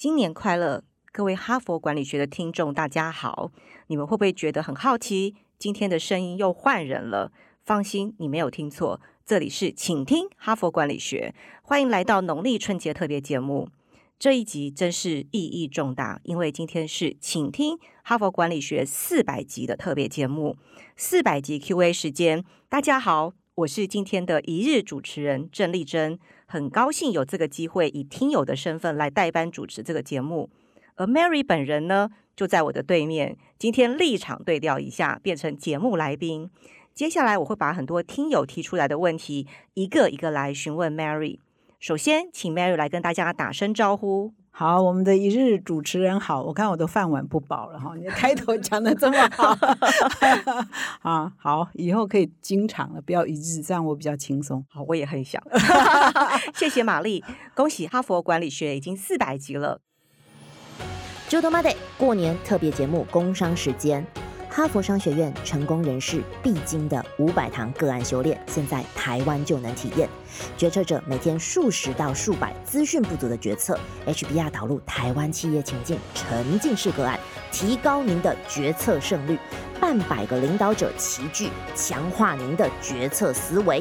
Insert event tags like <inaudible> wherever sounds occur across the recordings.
新年快乐，各位哈佛管理学的听众，大家好！你们会不会觉得很好奇？今天的声音又换人了？放心，你没有听错，这里是请听哈佛管理学，欢迎来到农历春节特别节目。这一集真是意义重大，因为今天是请听哈佛管理学四百集的特别节目，四百集 Q&A 时间。大家好，我是今天的一日主持人郑丽珍。很高兴有这个机会以听友的身份来代班主持这个节目，而 Mary 本人呢就在我的对面。今天立场对调一下，变成节目来宾。接下来我会把很多听友提出来的问题一个一个来询问 Mary。首先，请 Mary 来跟大家打声招呼。好，我们的一日主持人好，我看我的饭碗不保了哈，你的开头讲的这么好，<laughs> 啊，好，以后可以经常了，不要一日，这样我比较轻松。好，我也很想，<laughs> 谢谢玛丽，恭喜哈佛管理学已经四百集了。周多 Monday 过年特别节目，工商时间。哈佛商学院成功人士必经的五百堂个案修炼，现在台湾就能体验。决策者每天数十到数百资讯不足的决策，HBR 导入台湾企业情境沉浸式个案，提高您的决策胜率。半百个领导者齐聚，强化您的决策思维。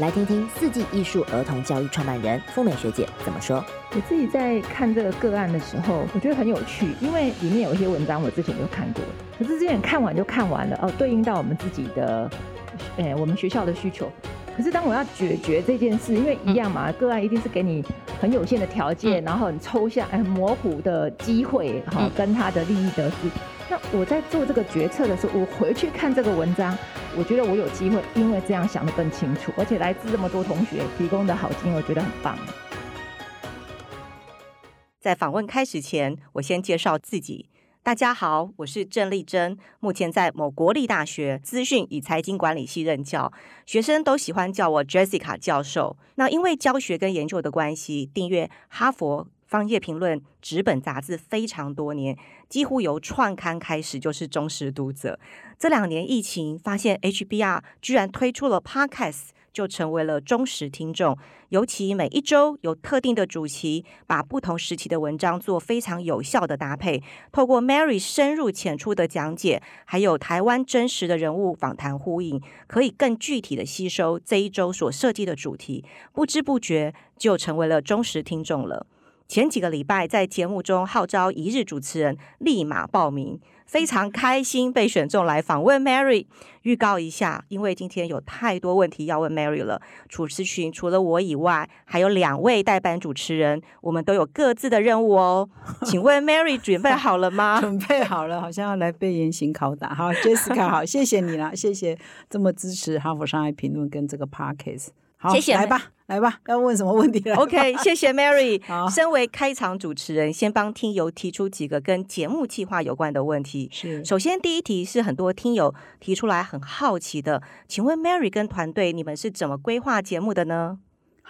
来听听四季艺术儿童教育创办人付美学姐怎么说。我自己在看这个个案的时候，我觉得很有趣，因为里面有一些文章我之前就看过，可是之前看完就看完了哦，对应到我们自己的，诶，我们学校的需求。可是当我要解决这件事，因为一样嘛，个案一定是给你很有限的条件，然后很抽象、很模糊的机会，哈，跟他的利益得失。那我在做这个决策的时候，我回去看这个文章，我觉得我有机会，因为这样想得更清楚，而且来自这么多同学提供的好经验，我觉得很棒。在访问开始前，我先介绍自己。大家好，我是郑丽珍，目前在某国立大学资讯与财经管理系任教，学生都喜欢叫我 Jessica 教授。那因为教学跟研究的关系，订阅哈佛方业评论纸本杂志非常多年，几乎由创刊开始就是忠实读者。这两年疫情，发现 HBR 居然推出了 Podcast。就成为了忠实听众，尤其每一周有特定的主题，把不同时期的文章做非常有效的搭配。透过 Mary 深入浅出的讲解，还有台湾真实的人物访谈呼应，可以更具体的吸收这一周所设计的主题，不知不觉就成为了忠实听众了。前几个礼拜在节目中号召一日主持人立马报名。非常开心被选中来访问 Mary。预告一下，因为今天有太多问题要问 Mary 了。主持群除了我以外，还有两位代班主持人，我们都有各自的任务哦。请问 Mary 准备好了吗？<laughs> 准备好了，好像要来被严刑拷打。好，Jessica，好，谢谢你啦，谢谢这么支持《哈佛商业评论》跟这个 Parkes。好，谢谢，来吧。来吧，要问什么问题了？OK，<laughs> 谢谢 Mary。身为开场主持人，先帮听友提出几个跟节目计划有关的问题。是，首先第一题是很多听友提出来很好奇的，请问 Mary 跟团队，你们是怎么规划节目的呢？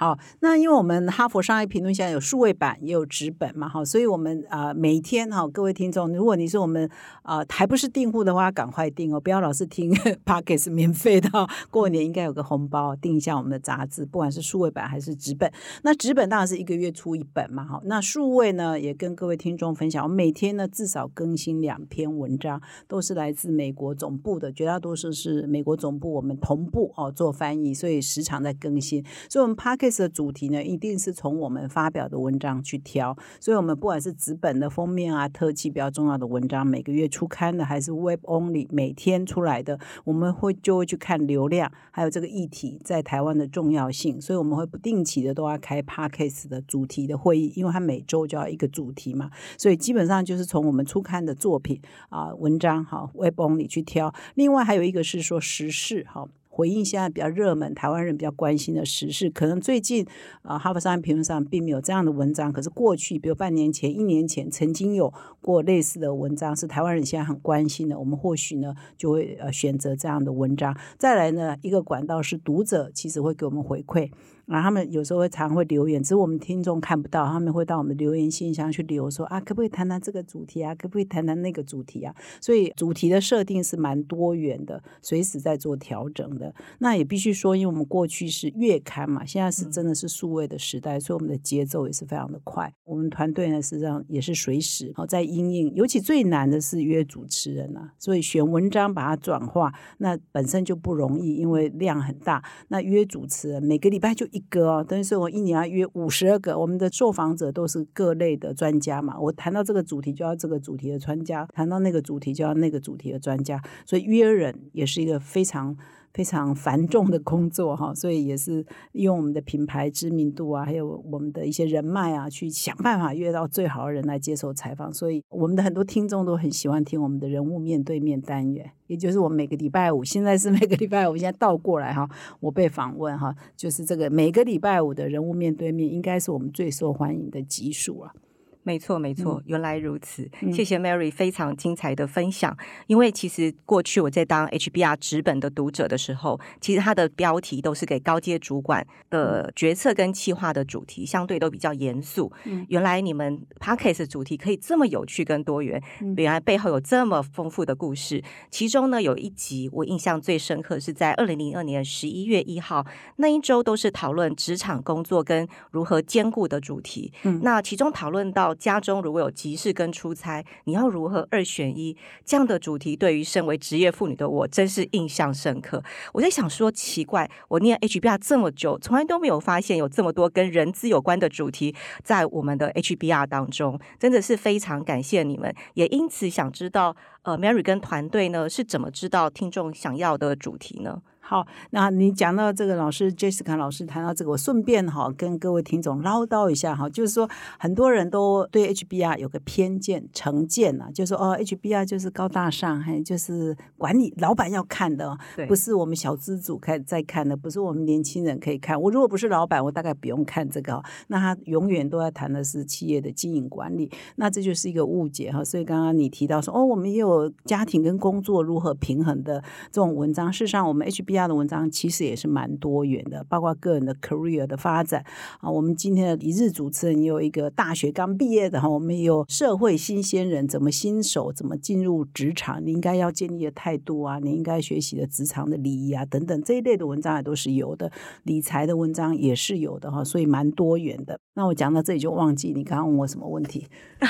好，那因为我们哈佛商业评论现在有数位版也有纸本嘛，哈，所以我们啊每天哈，各位听众，如果你是我们啊还不是订户的话，赶快订哦，不要老是听 p o c k e t 免费的，过年应该有个红包，订一下我们的杂志，不管是数位版还是纸本。那纸本当然是一个月出一本嘛，哈，那数位呢也跟各位听众分享，我每天呢至少更新两篇文章，都是来自美国总部的，绝大多数是美国总部我们同步哦做翻译，所以时常在更新，所以我们 p o c k e t 的主题呢，一定是从我们发表的文章去挑，所以我们不管是纸本的封面啊，特辑比较重要的文章，每个月出刊的，还是 Web Only 每天出来的，我们会就会去看流量，还有这个议题在台湾的重要性，所以我们会不定期的都要开 Parkes 的主题的会议，因为它每周就要一个主题嘛，所以基本上就是从我们出刊的作品啊文章哈 Web Only 去挑，另外还有一个是说时事哈。回应现在比较热门、台湾人比较关心的时事，可能最近啊，《哈佛商业评论》上并没有这样的文章。可是过去，比如半年前、一年前，曾经有过类似的文章，是台湾人现在很关心的。我们或许呢，就会呃选择这样的文章。再来呢，一个管道是读者其实会给我们回馈。然后他们有时候会常会留言，只是我们听众看不到，他们会到我们留言信箱去留说啊，可不可以谈谈这个主题啊？可不可以谈谈那个主题啊？所以主题的设定是蛮多元的，随时在做调整的。那也必须说，因为我们过去是月刊嘛，现在是真的是数位的时代，所以我们的节奏也是非常的快。我们团队呢，实际上也是随时好在应应，尤其最难的是约主持人啊，所以选文章把它转化，那本身就不容易，因为量很大。那约主持人每个礼拜就一个，等于说我一年要约五十二个。我们的受访者都是各类的专家嘛，我谈到这个主题就要这个主题的专家，谈到那个主题就要那个主题的专家，所以约人也是一个非常。非常繁重的工作哈，所以也是用我们的品牌知名度啊，还有我们的一些人脉啊，去想办法约到最好的人来接受采访。所以我们的很多听众都很喜欢听我们的人物面对面单元，也就是我们每个礼拜五，现在是每个礼拜五，现在倒过来哈，我被访问哈，就是这个每个礼拜五的人物面对面，应该是我们最受欢迎的集数啊。没错，没错，原来如此。谢谢 Mary 非常精彩的分享。因为其实过去我在当 HBR 直本的读者的时候，其实它的标题都是给高阶主管的决策跟企划的主题，相对都比较严肃。原来你们 Podcast 主题可以这么有趣跟多元，原来背后有这么丰富的故事。其中呢，有一集我印象最深刻，是在二零零二年十一月一号那一周，都是讨论职场工作跟如何兼顾的主题。那其中讨论到。家中如果有急事跟出差，你要如何二选一？这样的主题对于身为职业妇女的我，真是印象深刻。我在想说，奇怪，我念 HBR 这么久，从来都没有发现有这么多跟人资有关的主题在我们的 HBR 当中，真的是非常感谢你们。也因此想知道，呃，Mary 跟团队呢是怎么知道听众想要的主题呢？好，那你讲到这个老师 Jessica 老师谈到这个，我顺便哈跟各位听众唠叨一下哈，就是说很多人都对 HBR 有个偏见成见呐，就说哦 HBR 就是高大上，还就是管理老板要看的，不是我们小资主看在看的，不是我们年轻人可以看。我如果不是老板，我大概不用看这个。那他永远都在谈的是企业的经营管理，那这就是一个误解哈。所以刚刚你提到说哦，我们也有家庭跟工作如何平衡的这种文章，事实上我们 HBR。的文章其实也是蛮多元的，包括个人的 career 的发展啊。我们今天的一日主持人也有一个大学刚毕业的哈，我们也有社会新鲜人怎么新手怎么进入职场，你应该要建立的态度啊，你应该学习的职场的礼仪啊等等这一类的文章也都是有的，理财的文章也是有的哈，所以蛮多元的。那我讲到这里就忘记你刚刚问我什么问题。<laughs>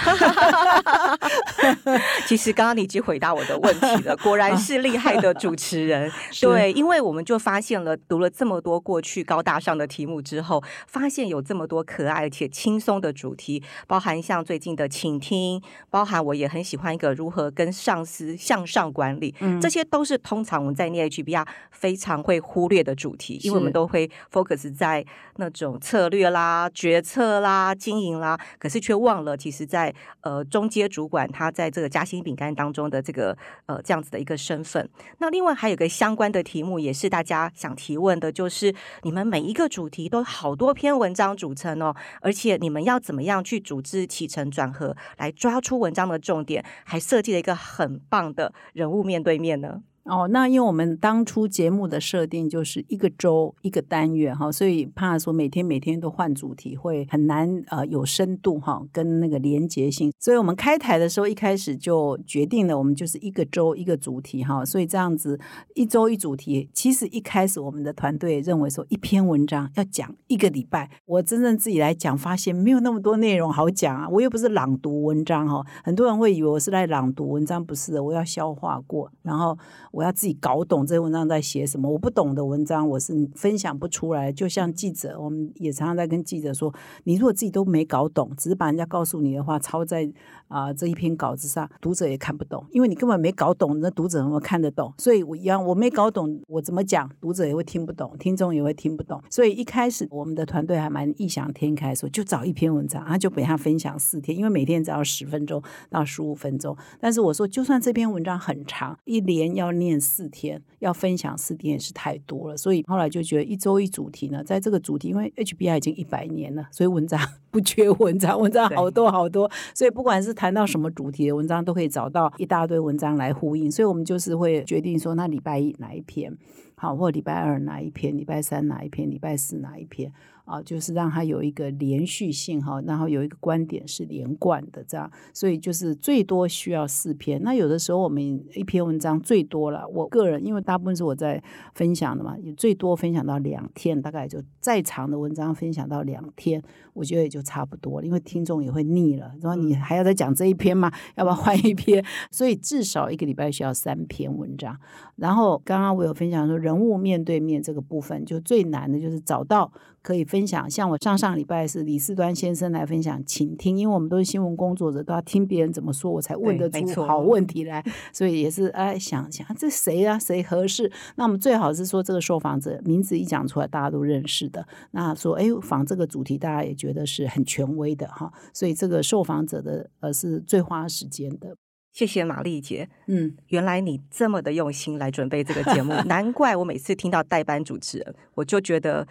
其实刚刚你已经回答我的问题了，果然是厉害的主持人。<laughs> 对，因为。我们就发现了，读了这么多过去高大上的题目之后，发现有这么多可爱且轻松的主题，包含像最近的倾听，包含我也很喜欢一个如何跟上司向上管理，这些都是通常我们在念 HBR 非常会忽略的主题，因为我们都会 focus 在那种策略啦、决策啦、经营啦，可是却忘了，其实在呃中阶主管他在这个夹心饼干当中的这个呃这样子的一个身份。那另外还有个相关的题目。也是大家想提问的，就是你们每一个主题都好多篇文章组成哦，而且你们要怎么样去组织起承转合，来抓出文章的重点，还设计了一个很棒的人物面对面呢？哦，那因为我们当初节目的设定就是一个周一个单元哈，所以怕说每天每天都换主题会很难呃有深度哈，跟那个连结性，所以我们开台的时候一开始就决定了，我们就是一个周一个主题哈，所以这样子一周一主题，其实一开始我们的团队认为说一篇文章要讲一个礼拜，我真正自己来讲发现没有那么多内容好讲啊，我又不是朗读文章哈，很多人会以为我是在朗读文章，不是的，我要消化过，然后。我要自己搞懂这些文章在写什么，我不懂的文章我是分享不出来。就像记者，我们也常常在跟记者说，你如果自己都没搞懂，只是把人家告诉你的话抄在啊这一篇稿子上，读者也看不懂，因为你根本没搞懂，那读者怎么看得懂？所以我一样，我没搞懂，我怎么讲，读者也会听不懂，听众也会听不懂。所以一开始我们的团队还蛮异想天开，说就找一篇文章，然后就给他分享四天，因为每天只要十分钟到十五分钟。但是我说，就算这篇文章很长，一连要。念四天要分享四天也是太多了，所以后来就觉得一周一主题呢，在这个主题，因为 HBI 已经一百年了，所以文章 <laughs> 不缺文章，文章好多好多，所以不管是谈到什么主题的文章，都可以找到一大堆文章来呼应。所以我们就是会决定说，那礼拜一哪一篇，好，或礼拜二哪一篇，礼拜三哪一篇，礼拜四哪一篇。啊，就是让它有一个连续性哈，然后有一个观点是连贯的，这样，所以就是最多需要四篇。那有的时候我们一篇文章最多了，我个人因为大部分是我在分享的嘛，也最多分享到两天，大概就再长的文章分享到两天，我觉得也就差不多了，因为听众也会腻了，然后你还要再讲这一篇吗？要不要换一篇？<laughs> 所以至少一个礼拜需要三篇文章。然后刚刚我有分享说，人物面对面这个部分，就最难的就是找到可以分享。像我上上礼拜是李四端先生来分享请听，因为我们都是新闻工作者，都要听别人怎么说，我才问得出好问题来。所以也是哎想想这谁啊，谁合适？那我们最好是说这个受访者名字一讲出来，大家都认识的。那说哎访这个主题，大家也觉得是很权威的哈。所以这个受访者的呃是最花时间的。谢谢玛丽姐，嗯，原来你这么的用心来准备这个节目，<laughs> 难怪我每次听到代班主持人，我就觉得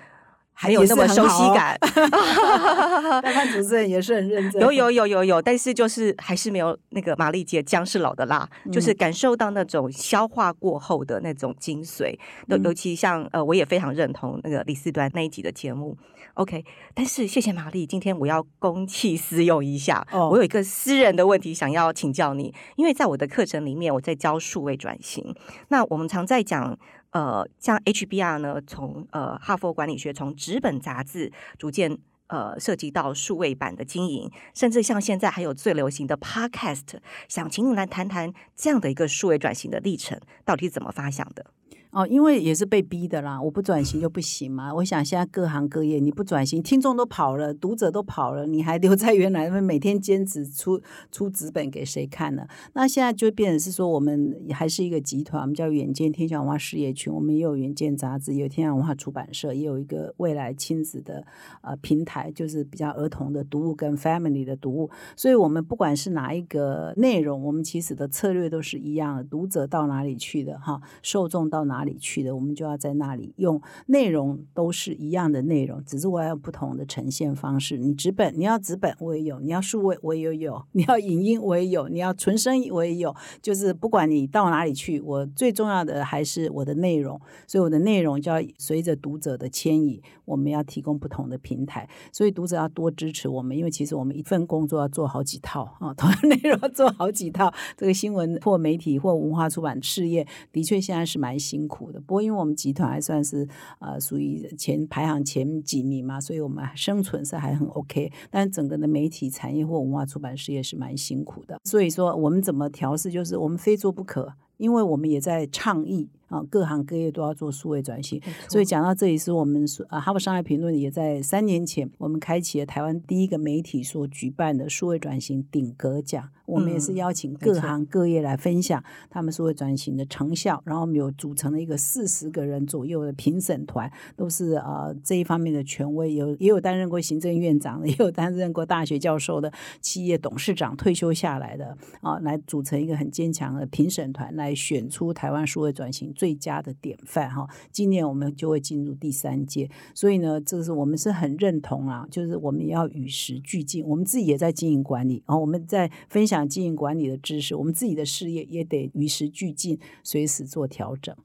没有那么熟很好哦悉感。<laughs> 代班主持人也是很认真，有有有有有，但是就是还是没有那个玛丽姐姜是老的辣，就是嗯感受到那种消化过后的那种精髓。尤、嗯尤其像呃，我也非常认同那个李四端那一集的节目。OK，但是谢谢玛丽，今天我要公器私用一下，哦我有一个私人的问题想要请教你，因为在我的课程里面，我在教数位转型，那我们常在讲。呃，像 HBR 呢，从呃哈佛管理学从纸本杂志逐渐呃涉及到数位版的经营，甚至像现在还有最流行的 Podcast，想请你来谈谈这样的一个数位转型的历程，到底怎么发想的？哦，因为也是被逼的啦，我不转型就不行嘛。我想现在各行各业你不转型，听众都跑了，读者都跑了，你还留在原来那每天兼职出出纸本给谁看呢？那现在就变成是说，我们还是一个集团，我们叫远见天下文化事业群，我们也有远见杂志，有天下文化出版社，也有一个未来亲子的呃平台，就是比较儿童的读物跟 family 的读物。所以我们不管是哪一个内容，我们其实的策略都是一样的，读者到哪里去的哈，受众到哪哪里去的，我们就要在那里用内容都是一样的内容，只是我要有不同的呈现方式。你纸本，你要纸本我也有，你要数位 <laughs> 我也有，你要影音我也有，你要纯声音我也有，就是不管你到哪里去，我最重要的还是我的内容，所以我的内容就要随着读者的迁移，我们要提供不同的平台，所以读者要多支持我们，因为其实我们一份工作要做好几套啊，<laughs> 同样内容要做好几套。这个新闻或媒体或文化出版事业的确现在是蛮辛苦的，不过因为我们集团还算是呃属于前排行前几名嘛，所以我们生存是还很 OK。但整个的媒体产业或文化出版事业是蛮辛苦的，所以说我们怎么调试，就是我们非做不可。因为我们也在倡议啊，各行各业都要做数位转型，所以讲到这里，是我们说啊，哈佛商业评论也在三年前，我们开启了台湾第一个媒体所举办的数位转型顶格奖。我们也是嗯邀请各行各业来分享他们数位转型的成效，然后我们有组成了一个四十个人左右的评审团，都是呃这一方面的权威，有也有担任过行政院长的，<laughs> 也有担任过大学教授的，企业董事长退休下来的啊，来组成一个很坚强的评审团，来选出台湾数位转型最佳的典范哈。今年我们就会进入第三届，所以呢，这是我们是很认同啊，就是我们也要与时俱进，我们自己也在经营管理，然后我们在分享经营管理的知识，我们自己的事业也得与时俱进，随时做调整。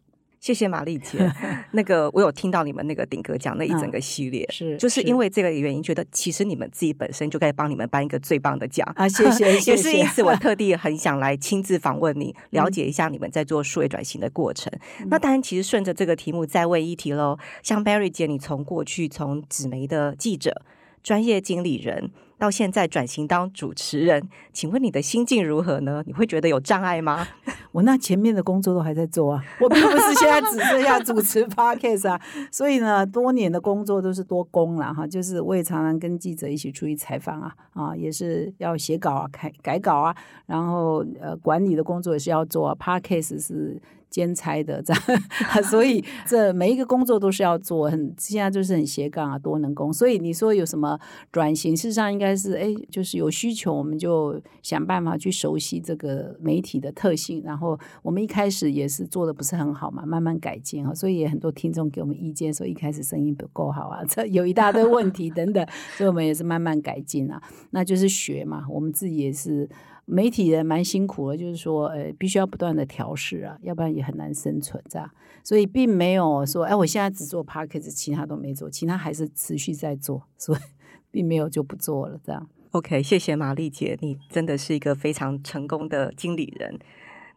谢谢玛丽姐，<laughs> 那个我有听到你们那个顶格讲那一整个系列，是就是因为这个原因，觉得其实你们自己本身就该帮你们颁一个最棒的奖啊谢谢谢也是谢因此我 <laughs> 特地很想来亲自访问你，了解一下你们在做数位转型的过程。那当然，其实顺着这个题目再问一题喽，像 Barry 姐，你从过去从纸媒的记者、专业经理人。到现在转型当主持人，请问你的心境如何呢？你会觉得有障碍吗？<laughs> 我那前面的工作都还在做啊，我并不是现在只剩下主持 podcast 啊，<laughs> 所以呢，多年的工作都是多工了哈，就是我也常常跟记者一起出去采访啊，啊，也是要写稿啊、改改稿啊，然后呃，管理的工作也是要做啊，podcast 是。兼差的这样，<laughs> 所以 <laughs> 这每一个工作都是要做，很现在就是很斜杠啊，多能工。所以你说有什么转型，事实上应该是哎，就是有需求，我们就想办法去熟悉这个媒体的特性。然后我们一开始也是做的不是很好嘛，慢慢改进啊。所以也很多听众给我们意见，说一开始声音不够好啊，<laughs> 这有一大堆问题等等，所以我们也是慢慢改进啊。那就是学嘛，我们自己也是。媒体人蛮辛苦的，就是说，呃，必须要不断的调试啊，要不然也很难生存，这样。所以并没有说，哎，我现在只做 p a c k a g 其他都没做，其他还是持续在做，所以 <laughs> 并没有就不做了，这样。OK，谢谢玛丽姐，你真的是一个非常成功的经理人。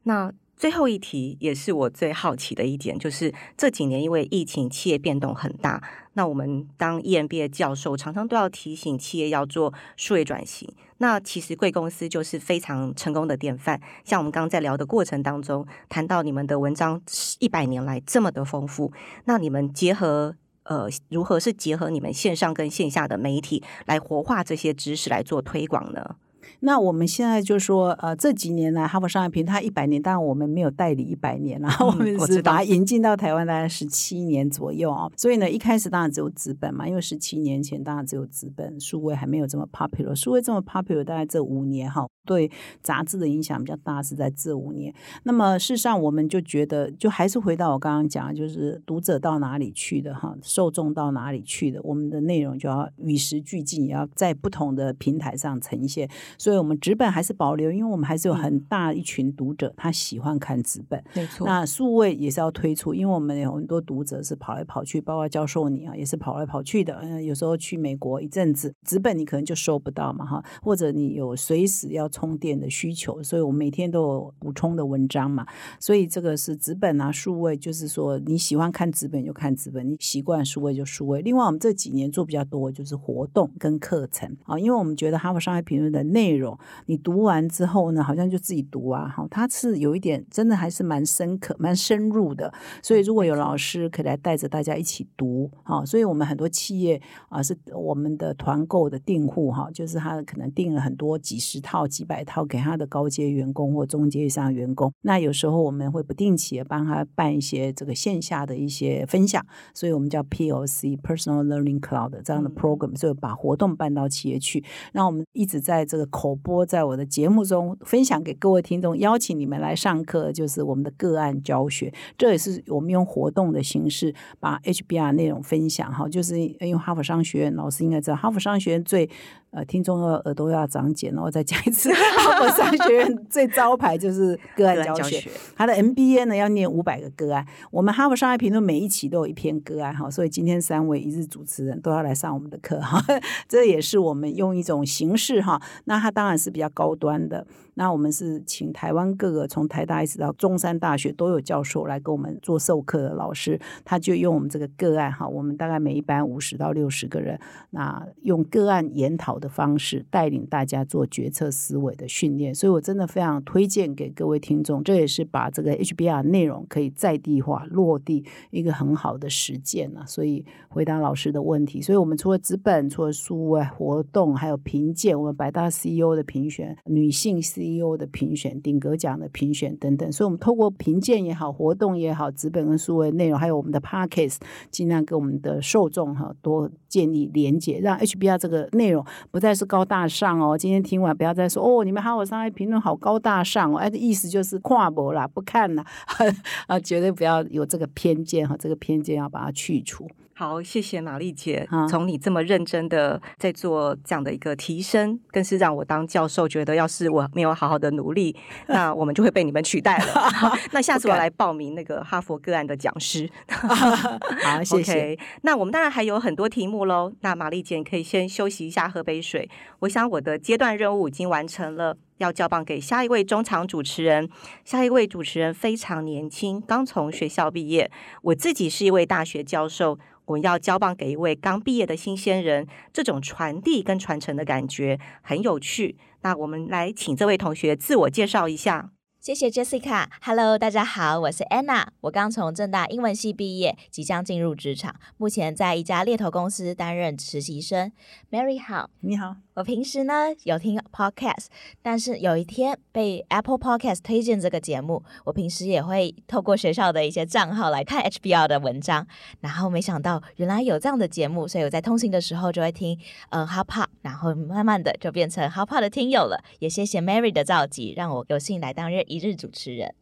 那最后一题也是我最好奇的一点，就是这几年因为疫情，企业变动很大。那我们当 EMBA 教授，常常都要提醒企业要做数位转型。那其实贵公司就是非常成功的典范。像我们刚刚在聊的过程当中，谈到你们的文章一百年来这么的丰富，那你们结合呃如何是结合你们线上跟线下的媒体来活化这些知识来做推广呢？那我们现在就说，呃，这几年来，哈佛商业评它一百年，当然我们没有代理一百年然后 <laughs> 我们是把它引进到台湾大概十七年左右啊。所以呢，一开始当然只有资本嘛，因为十七年前当然只有资本，数位还没有这么 popular，数位这么 popular，大概这五年哈。对杂志的影响比较大，是在这五年。那么事实上，我们就觉得，就还是回到我刚刚讲，就是读者到哪里去的哈，受众到哪里去的，我们的内容就要与时俱进，也要在不同的平台上呈现。所以，我们纸本还是保留，因为我们还是有很大一群读者，他喜欢看纸本。没错。那数位也是要推出，因为我们有很多读者是跑来跑去，包括教授你啊，也是跑来跑去的。嗯，有时候去美国一阵子，纸本你可能就收不到嘛哈，或者你有随时要。充电的需求，所以我每天都有补充的文章嘛。所以这个是纸本啊，数位，就是说你喜欢看纸本就看纸本，你习惯数位就数位。另外，我们这几年做比较多就是活动跟课程啊，因为我们觉得《哈佛商业评论》的内容，你读完之后呢，好像就自己读啊，哈，它是有一点真的还是蛮深刻、蛮深入的。所以如果有老师可以来带着大家一起读啊，所以我们很多企业啊是我们的团购的订户哈，就是他可能订了很多几十套几。百套给他的高阶员工或中阶以上员工，那有时候我们会不定期的帮他办一些这个线下的一些分享，所以我们叫 POC（Personal Learning Cloud） 这样的 program，就把活动办到企业去。那我们一直在这个口播，在我的节目中分享给各位听众，邀请你们来上课，就是我们的个案教学。这也是我们用活动的形式把 HBR 内容分享哈，就是因为哈佛商学院老师应该知道，哈佛商学院最。呃，听众的耳朵要长茧，然 <laughs> 后再讲一次。哈佛商学院 <laughs> 最招牌就是个案教学，他的 MBA 呢要念五百个个案。我们哈佛商业评论每一期都有一篇个案哈，所以今天三位一日主持人都要来上我们的课哈。<laughs> 这也是我们用一种形式哈，那它当然是比较高端的。那我们是请台湾各个从台大一直到中山大学都有教授来给我们做授课的老师，他就用我们这个个案哈，我们大概每一班五十到六十个人，那用个案研讨的方式带领大家做决策思维的训练，所以我真的非常推荐给各位听众，这也是把这个 HBR 内容可以在地化落地一个很好的实践啊。所以回答老师的问题，所以我们除了资本、除了书外活动，还有评鉴，我们百大 CEO 的评选女性 C。CEO 的评选、顶格奖的评选等等，所以我们透过评鉴也好、活动也好、纸本跟数位内容，还有我们的 Podcast，尽量跟我们的受众哈多建立连接，让 HBR 这个内容不再是高大上哦。今天听完不要再说哦，你们哈佛商业评论好高大上哦，哎，意思就是跨博啦，不看啦，<laughs> 啊，绝对不要有这个偏见哈，这个偏见要把它去除。好，谢谢玛丽姐。从你这么认真的在做这样的一个提升，更是让我当教授觉得，要是我没有好好的努力，那我们就会被你们取代了。<laughs> 那下次我来报名那个哈佛个案的讲师。<laughs> 好，谢谢。那我们当然还有很多题目喽。那玛丽姐可以先休息一下，喝杯水。我想我的阶段任务已经完成了，要交棒给下一位中场主持人。下一位主持人非常年轻，刚从学校毕业。我自己是一位大学教授。我要交棒给一位刚毕业的新鲜人，这种传递跟传承的感觉很有趣。那我们来请这位同学自我介绍一下。谢谢 Jessica。Hello，大家好，我是 Anna。我刚从正大英文系毕业，即将进入职场，目前在一家猎头公司担任实习生。Mary 好，你好，我平时呢有听 podcast，但是有一天被 Apple Podcast 推荐这个节目，我平时也会透过学校的一些账号来看 HBR 的文章，然后没想到原来有这样的节目，所以我在通勤的时候就会听呃 Hop Hop，然后慢慢的就变成 Hop Pop 的听友了。也谢谢 Mary 的召集，让我有幸来担任一日主持人。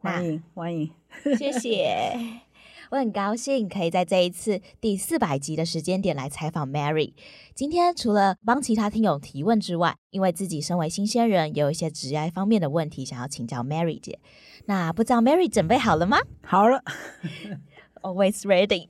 欢迎欢迎，<laughs> 谢谢。我很高兴可以在这一次第四百集的时间点来采访 Mary。今天除了帮其他听友提问之外，因为自己身为新鲜人，也有一些职业方面的问题想要请教 Mary 姐。那不知道 Mary 准备好了吗？好了，<laughs> Always ready。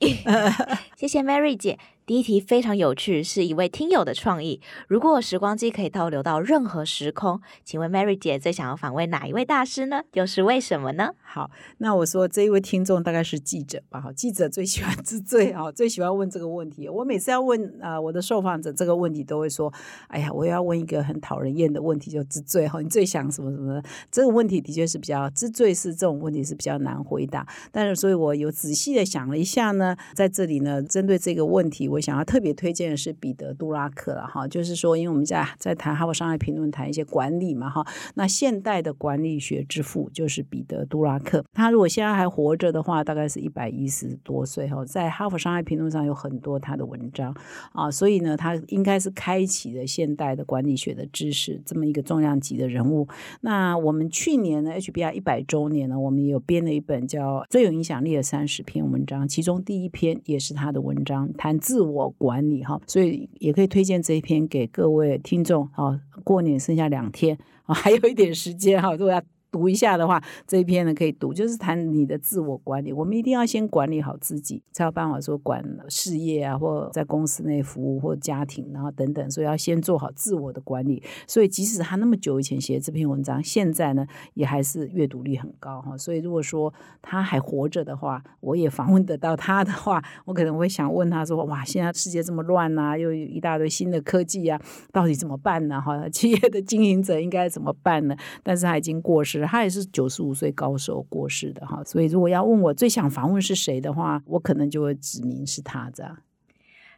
<laughs> 谢谢 Mary 姐。第一题非常有趣，是一位听友的创意。如果时光机可以倒流到任何时空，请问 Mary 姐最想要访问哪一位大师呢？又是为什么呢？好，那我说这一位听众大概是记者吧？哈，记者最喜欢知罪啊，最喜欢问这个问题。我每次要问啊我的受访者这个问题，都会说：哎呀，我要问一个很讨人厌的问题，就知最哈。你最想什么什么？这个问题的确是比较知最是这种问题是比较难回答。但是，所以我有仔细的想了一下呢，在这里呢，针对这个问题，我。想要特别推荐的是彼得·杜拉克了哈，就是说，因为我们在在谈《哈佛商业评论》谈一些管理嘛哈，那现代的管理学之父就是彼得·杜拉克。他如果现在还活着的话，大概是一百一十多岁哈，在《哈佛商业评论》上有很多他的文章啊，所以呢，他应该是开启了现代的管理学的知识这么一个重量级的人物。那我们去年呢，HBR 一百周年呢，我们也有编了一本叫《最有影响力的三十篇文章》，其中第一篇也是他的文章，谈自。我我管理哈，所以也可以推荐这一篇给各位听众好。过年剩下两天啊，还有一点时间哈，如果要。读一下的话，这一篇呢可以读，就是谈你的自我管理。我们一定要先管理好自己，才有办法说管事业啊，或在公司内服务或家庭，然后等等。所以要先做好自我的管理。所以即使他那么久以前写这篇文章，现在呢也还是阅读率很高哈。所以如果说他还活着的话，我也访问得到他的话，我可能会想问他说：哇，现在世界这么乱呐，又有一大堆新的科技啊，到底怎么办呢？哈，企业的经营者应该怎么办呢？但是他已经过世。他也是九十五岁高寿过世的哈，所以如果要问我最想访问是谁的话，我可能就会指明是他这样。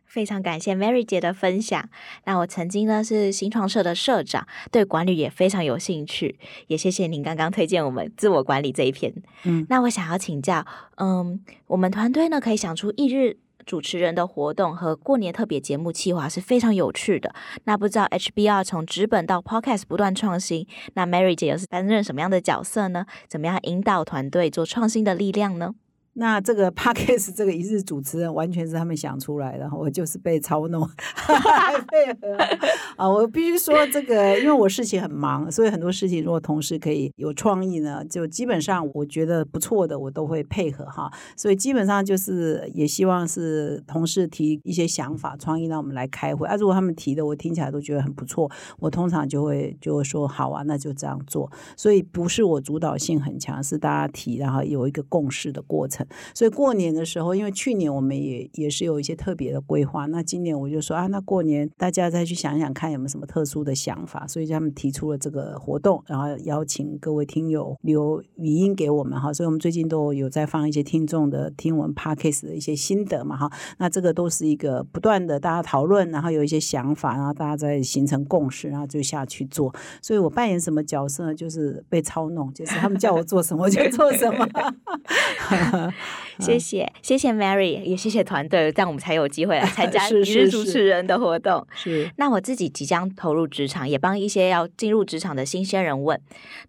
非常感谢 Mary 姐的分享。那我曾经呢是新创社的社长，对管理也非常有兴趣。也谢谢您刚刚推荐我们自我管理这一篇。嗯，那我想要请教，嗯，我们团队呢可以想出一日。主持人的活动和过年特别节目企划是非常有趣的。那不知道 HBR 从纸本到 Podcast 不断创新，那 Mary 姐又是担任什么样的角色呢？怎么样引导团队做创新的力量呢？那这个 <laughs> Parkes 这个一日主持人完全是他们想出来的，我就是被操弄，<laughs> 配合啊！我必须说这个，因为我事情很忙，所以很多事情如果同事可以有创意呢，就基本上我觉得不错的，我都会配合哈。所以基本上就是也希望是同事提一些想法、创意，让我们来开会啊。如果他们提的我听起来都觉得很不错，我通常就会就会说好啊，那就这样做。所以不是我主导性很强，是大家提，然后有一个共识的过程。所以过年的时候，因为去年我们也也是有一些特别的规划，那今年我就说啊，那过年大家再去想想看有没有什么特殊的想法，所以他们提出了这个活动，然后邀请各位听友留语音给我们哈，所以我们最近都有在放一些听众的听闻 podcast 的一些心得嘛哈，那这个都是一个不断的大家讨论，然后有一些想法，然后大家在形成共识，然后就下去做。所以我扮演什么角色？就是被操弄，就是他们叫我做什么就做什么。<laughs> <laughs> 谢谢，谢谢 Mary，也谢谢团队，这样我们才有机会来参加 <laughs> 一日主持人的活动。是，<laughs> 那我自己即将投入职场，也帮一些要进入职场的新鲜人问。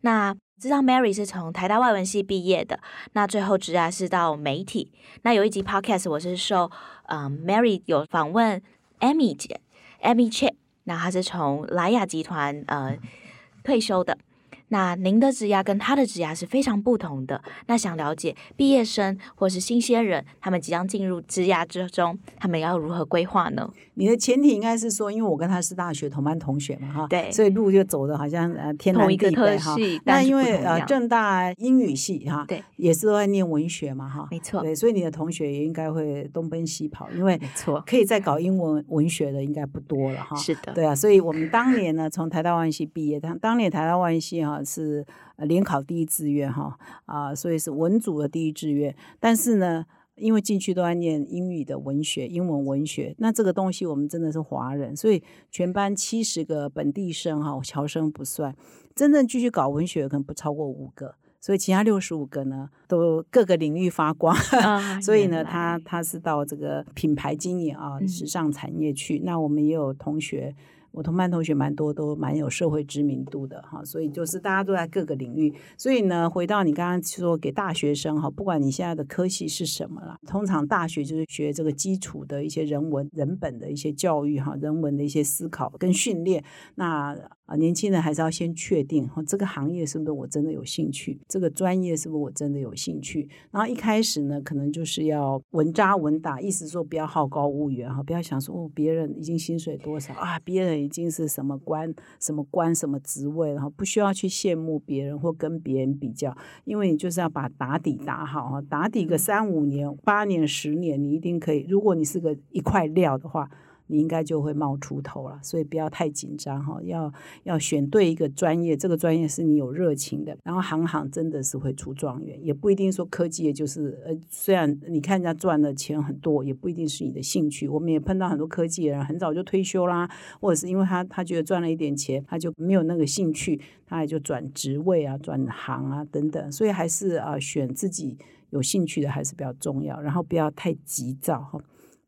那知道 Mary 是从台大外文系毕业的，那最后职涯是到媒体。那有一集 Podcast 我是受嗯 Mary 有访问 Amy 姐，Amy Chip，那她是从莱雅集团呃退休的。那您的职涯跟他的职涯是非常不同的。那想了解毕业生或是新鲜人，他们即将进入职涯之中，他们要如何规划呢？你的前提应该是说，因为我跟他是大学同班同学嘛，哈，对，所以路就走的好像呃天南地北哈。那因为呃正大英语系哈，对，也是都在念文学嘛，哈，没错，对，所以你的同学也应该会东奔西跑，因为没错，可以再搞英文文学的应该不多了哈。是的，对啊，所以我们当年呢，从台大外系毕业，当当年台大外系哈。哈是联考第一志愿哈啊，所以是文组的第一志愿。但是呢，因为进去都在念英语的文学、英文文学，那这个东西我们真的是华人，所以全班七十个本地生哈，侨生不算，真正继续搞文学可能不超过五个。所以其他六十五个呢，都各个领域发光。<laughs> 所以呢，他他是到这个品牌经营啊、时尚产业去。那我们也有同学。我同班同学蛮多，都蛮有社会知名度的哈，所以就是大家都在各个领域。所以呢，回到你刚刚说给大学生哈，不管你现在的科系是什么了，通常大学就是学这个基础的一些人文、人本的一些教育哈，人文的一些思考跟训练。那啊，年轻人还是要先确定哈，这个行业是不是我真的有兴趣，这个专业是不是我真的有兴趣。然后一开始呢，可能就是要稳扎稳打，意思说不要好高骛远哈，不要想说哦，别人已经薪水多少啊，别人。已经是什么官、什么官、什么职位，然后不需要去羡慕别人或跟别人比较，因为你就是要把打底打好哈，打底个三五年、八年、十年，你一定可以。如果你是个一块料的话。你应该就会冒出头了，所以不要太紧张哈，要要选对一个专业，这个专业是你有热情的，然后行行真的是会出状元，也不一定说科技也就是呃，虽然你看人家赚的钱很多，也不一定是你的兴趣。我们也碰到很多科技人很早就退休啦，或者是因为他他觉得赚了一点钱，他就没有那个兴趣，他也就转职位啊、转行啊等等，所以还是啊选自己有兴趣的还是比较重要，然后不要太急躁哈。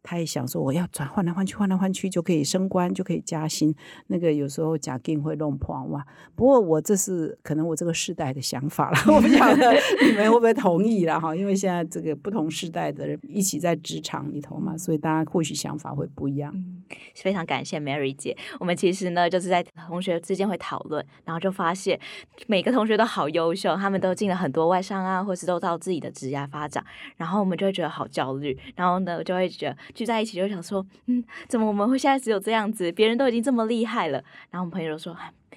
他也想说，我要转换来换去，换来换去就可以升官，就可以加薪。那个有时候假定会弄破哇。不过我这是可能我这个世代的想法了，<laughs> 我不晓得你们会不会同意了哈。因为现在这个不同世代的人一起在职场里头嘛，所以大家或许想法会不一样。非常感谢 Mary 姐。我们其实呢就是在同学之间会讨论，然后就发现每个同学都好优秀，他们都进了很多外商啊，或是都到自己的职业发展，然后我们就会觉得好焦虑，然后呢就会觉得。聚在一起就想说，嗯，怎么我们会现在只有这样子？别人都已经这么厉害了。然后我们朋友说。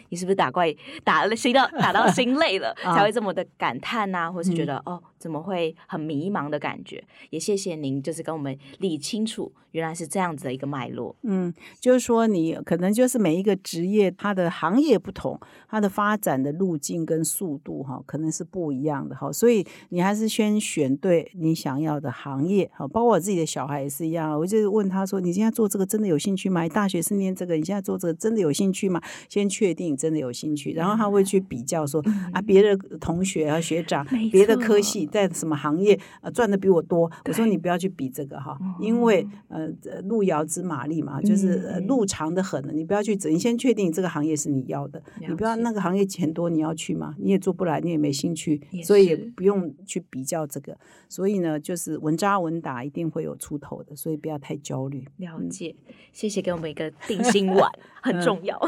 你是不是打怪打了心到打到心累了，<laughs> 才会这么的感叹呐，或是觉得哦怎么会很迷茫的感觉？也谢谢您，就是跟我们理清楚原来是这样子的一个脉络。嗯，就是说你可能就是每一个职业它的行业不同，它的发展的路径跟速度哈，可能是不一样的哈。所以你还是先选对你想要的行业哈。包括我自己的小孩也是一样，我就问他说：“你现在做这个真的有兴趣吗？大学是念这个，你现在做这个真的有兴趣吗？”先确定。真的有兴趣，然后他会去比较说啊，别的同学啊、学长，别的科系在什么行业啊赚的比我多。我说你不要去比这个哈，因为呃路遥知马力嘛，就是路长的很，你不要去整。你先确定这个行业是你要的，你不要那个行业钱多你要去吗，你也做不来，你也没兴趣，所以也不用去比较这个。所以呢，就是稳扎稳打，一定会有出头的，所以不要太焦虑。了解，谢谢给我们一个定心丸，<laughs> 很重要。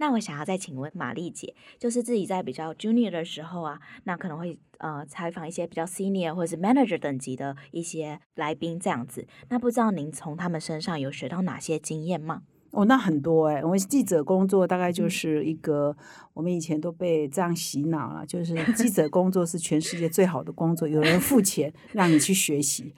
那我想要再请问玛丽姐，就是自己在比较 junior 的时候啊，那可能会呃采访一些比较 senior 或者是 manager 等级的一些来宾这样子。那不知道您从他们身上有学到哪些经验吗？哦，那很多哎，我们记者工作大概就是一个，我们以前都被这样洗脑了，就是记者工作是全世界最好的工作，有人付钱 <laughs> 让你去学习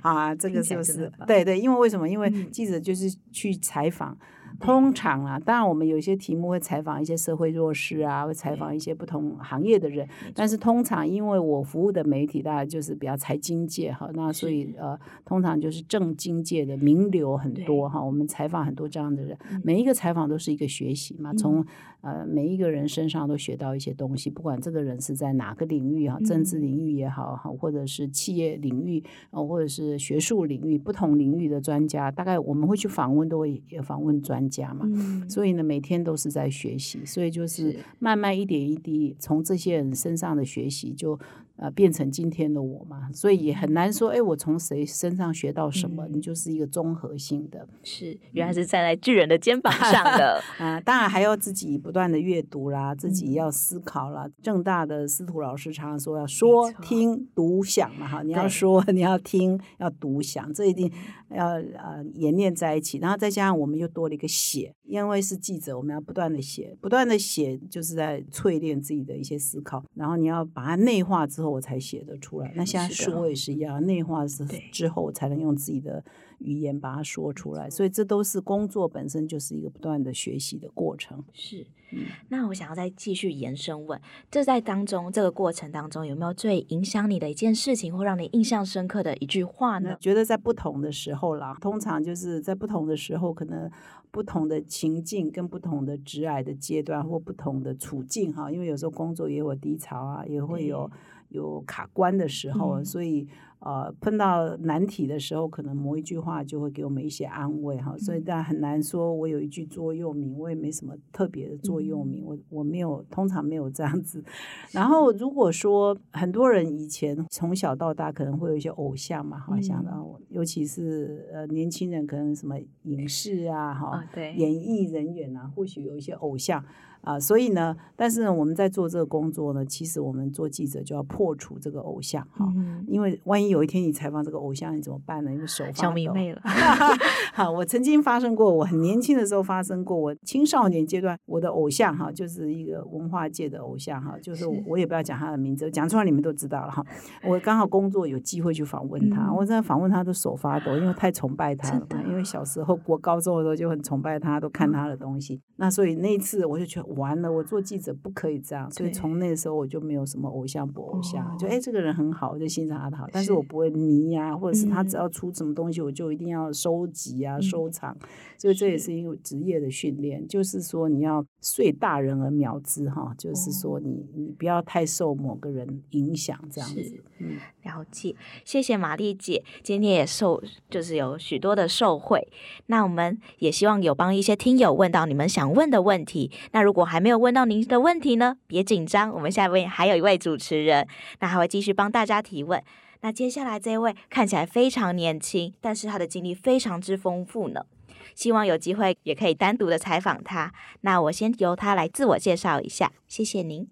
啊，<laughs> 这个就是对对，因为为什么？因为记者就是去采访。通常啊，当然我们有一些题目会采访一些社会弱势啊，会采访一些不同行业的人。但是通常因为我服务的媒体大概就是比较财经界哈，那所以呃，通常就是政经界的名流很多哈。我们采访很多这样的人，每一个采访都是一个学习嘛，从呃每一个人身上都学到一些东西，不管这个人是在哪个领域哈，政治领域也好哈，或者是企业领域哦，或者是学术领域，不同领域的专家，大概我们会去访问，都会访问专。家嘛，所以呢，每天都是在学习，所以就是慢慢一点一滴从这些人身上的学习就。呃，变成今天的我嘛，所以也很难说，哎，我从谁身上学到什么？你就是一个综合性的，是原来是站在巨人的肩膀上的 <laughs> 啊。当然还要自己不断的阅读啦，自己要思考啦。正大的司徒老师常常说要说听读想嘛，哈，你要说，你要听，要读想，这一定要呃演练在一起。然后再加上我们又多了一个写，因为是记者，我们要不断的写，不断的写，就是在淬炼自己的一些思考。然后你要把它内化之后。我才写得出来。那现在说也是一样，内化是之后才能用自己的语言把它说出来。所以这都是工作本身就是一个不断的学习的过程。是嗯。那我想要再继续延伸问，这在当中这个过程当中，有没有最影响你的一件事情，或让你印象深刻的一句话呢？觉得在不同的时候啦，通常就是在不同的时候，可能不同的情境跟不同的职癌的阶段或不同的处境哈，因为有时候工作也有低潮啊，也会有有卡关的时候，嗯。所以呃碰到难题的时候，可能某一句话就会给我们一些安慰哈，所以但很难说我有一句座右铭，我也没什么特别的座右铭，我我没有通常没有这样子。然后如果说很多人以前从小到大可能会有一些偶像嘛，哈，想到我，尤其是呃年轻人可能什么影视啊，哈、啊，对，演艺人员啊，或许有一些偶像啊，所以呢，但是呢，我们在做这个工作呢，其实我们做记者就要破除这个偶像哈。嗯，因为万一有一天你采访这个偶像，你怎么办呢？因为手小迷妹了，<laughs> 好，我曾经发生过，我很年轻的时候发生过，我青少年阶段，我的偶像哈，就是一个文化界的偶像哈，就是我是我也不要讲他的名字，讲出来你们都知道了哈。我刚好工作有机会去访问他，嗯我在访问他都手发抖，因为太崇拜他了。嘛因为小时候国高中的时候就很崇拜他，都看他的东西。那所以那一次我就觉得完了，我做记者不可以这样，所以从那时候我就没有什么偶像不偶像，就哦。哎这个人很好，我就欣赏他的好，但是是我不会迷呀、或者是他只嗯。要出什么东西，我就一定要收集啊、嗯。收藏。所以这也是。是一个职业的训练，就是说你要遂大人而渺之哈，就是哦说你你不要太受某个人影响这样子。嗯，了解，谢谢玛丽姐，今天也受就是有许多的受惠。那我们也希望有帮一些听友问到你们想问的问题。那如果还没有问到您的问题呢，别紧张，我们下面还有一位主持人，那还会继续帮大家提问。那接下来这位看起来非常年轻，但是他的经历非常之丰富呢。希望有机会也可以单独的采访他。那我先由他来自我介绍一下，谢谢您。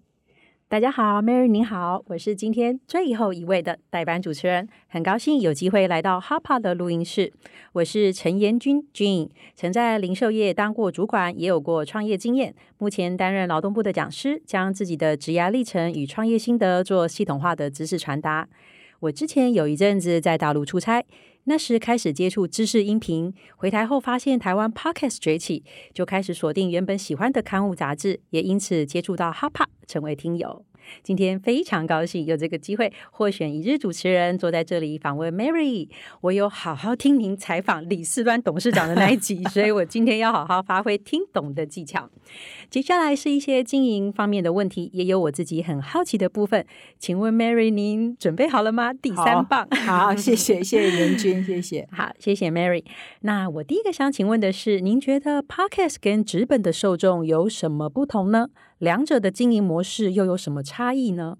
大家好，Mary 您好，我是今天最后一位的代班主持人，很高兴有机会来到 Hapa 的录音室。我是陈延君 Jean，曾在零售业当过主管，也有过创业经验，目前担任劳动部的讲师，将自己的职涯历程与创业心得做系统化的知识传达。我之前有一阵子在大陆出差，那时开始接触知识音频，回台后发现台湾 Podcast 崛起，就开始锁定原本喜欢的刊物杂志，也因此接触到 Hapa，成为听友。今天非常高兴有这个机会获选一日主持人，坐在这里访问 Mary。我有好好听您采访李四端董事长的那一集，<laughs> 所以我今天要好好发挥听懂的技巧。接下来是一些经营方面的问题，也有我自己很好奇的部分。请问 Mary，您准备好了吗？第三棒，好，谢谢谢谢严君，<laughs> 谢谢。好，谢谢 Mary。那我第一个想请问的是，您觉得 Podcast 跟纸本的受众有什么不同呢？两者的经营模式又有什么差异呢？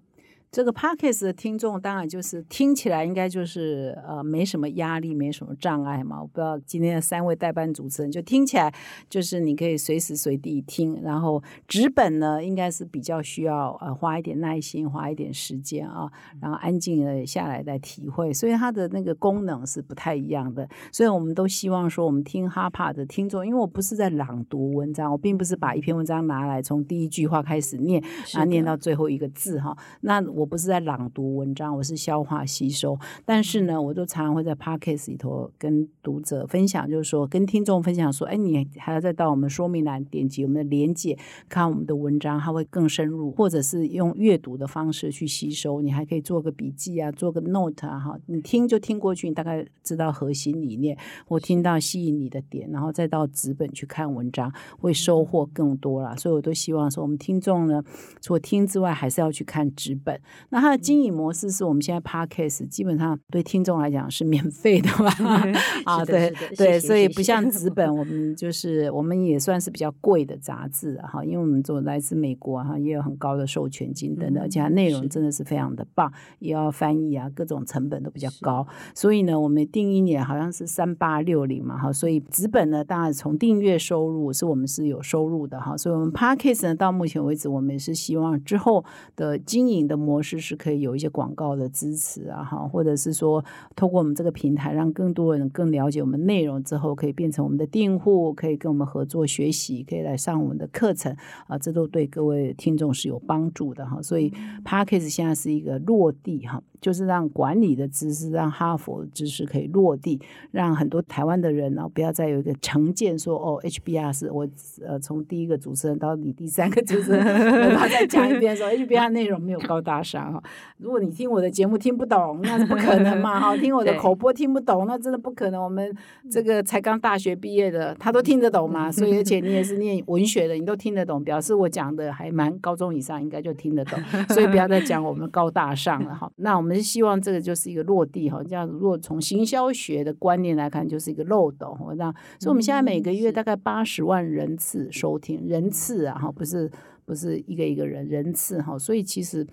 这个 podcast 的听众当然就是听起来应该就是呃没什么压力，没什么障碍嘛。我不知道今天的三位代班主持人就听起来就是你可以随时随地听，然后纸本呢应该是比较需要呃花一点耐心，花一点时间啊，然后安静的下来再体会，所以它的那个功能是不太一样的。所以我们都希望说，我们听哈帕的听众，因为我不是在朗读文章，我并不是把一篇文章拿来从第一句话开始念，然后念到最后一个字哈。那我不是在朗读文章，我是消化吸收。但是呢，我都常常会在 podcast 里头跟读者分享，就是说跟听众分享说，哎，你还要再到我们说明栏点击我们的连接，看我们的文章，它会更深入，或者是用阅读的方式去吸收。你还可以做个笔记啊，做个 note 啊，哈，你听就听过去，你大概知道核心理念，或听到吸引你的点，然后再到纸本去看文章，会收获更多啦。所以我都希望说，我们听众呢，除了听之外，还是要去看纸本。那它的经营模式是我们现在 podcast 基本上对听众来讲是免费的吧？啊，对对，所以不像。纸本，我们就是我们也算是比较贵的杂志啊哈，因为我们做来自美国哈，也有很高的授权金等等，而且它内容真的是非常的棒，也要翻译啊，各种成本都比较高，所以呢，我们定一年好像是三八六零嘛哈，所以纸本呢，当然从订阅收入是我们是有收入的哈，所以我们 podcast 呢到目前为止，我们也是希望之后的经营的模模式是可以有一些广告的支持啊，哈，或者是说通过我们这个平台，让更多人更了解我们内容之后，可以变成我们的订户，可以跟我们合作学习，可以来上我们的课程啊，这都对各位听众是有帮助的哈。所以 p a c k e s 现在是一个落地哈。就是让管理的知识，让哈佛的知识可以落地，让很多台湾的人呢，不要再有一个成见，说哦，HBR 是我呃从第一个主持人到你第三个主持人，<laughs> 我要再讲一遍说 HBR 内容没有高大上哈。如果你听我的节目听不懂，那是不可能嘛哈。<laughs> 听我的口播听不懂，那真的不可能。我们这个才刚大学毕业的，他都听得懂嘛。所以而且你也是 <laughs> 念文学的，你都听得懂，表示我讲的还蛮高中以上应该就听得懂。所以不要再讲我们高大上了哈。那我们。我们是希望这个就是一个落地哈，这样如果从行销学的观念来看，就是一个漏斗。那所以我们现在每个月大概八十万人次收听人次啊哈，不是不是一个一个人人次哈，所以其实。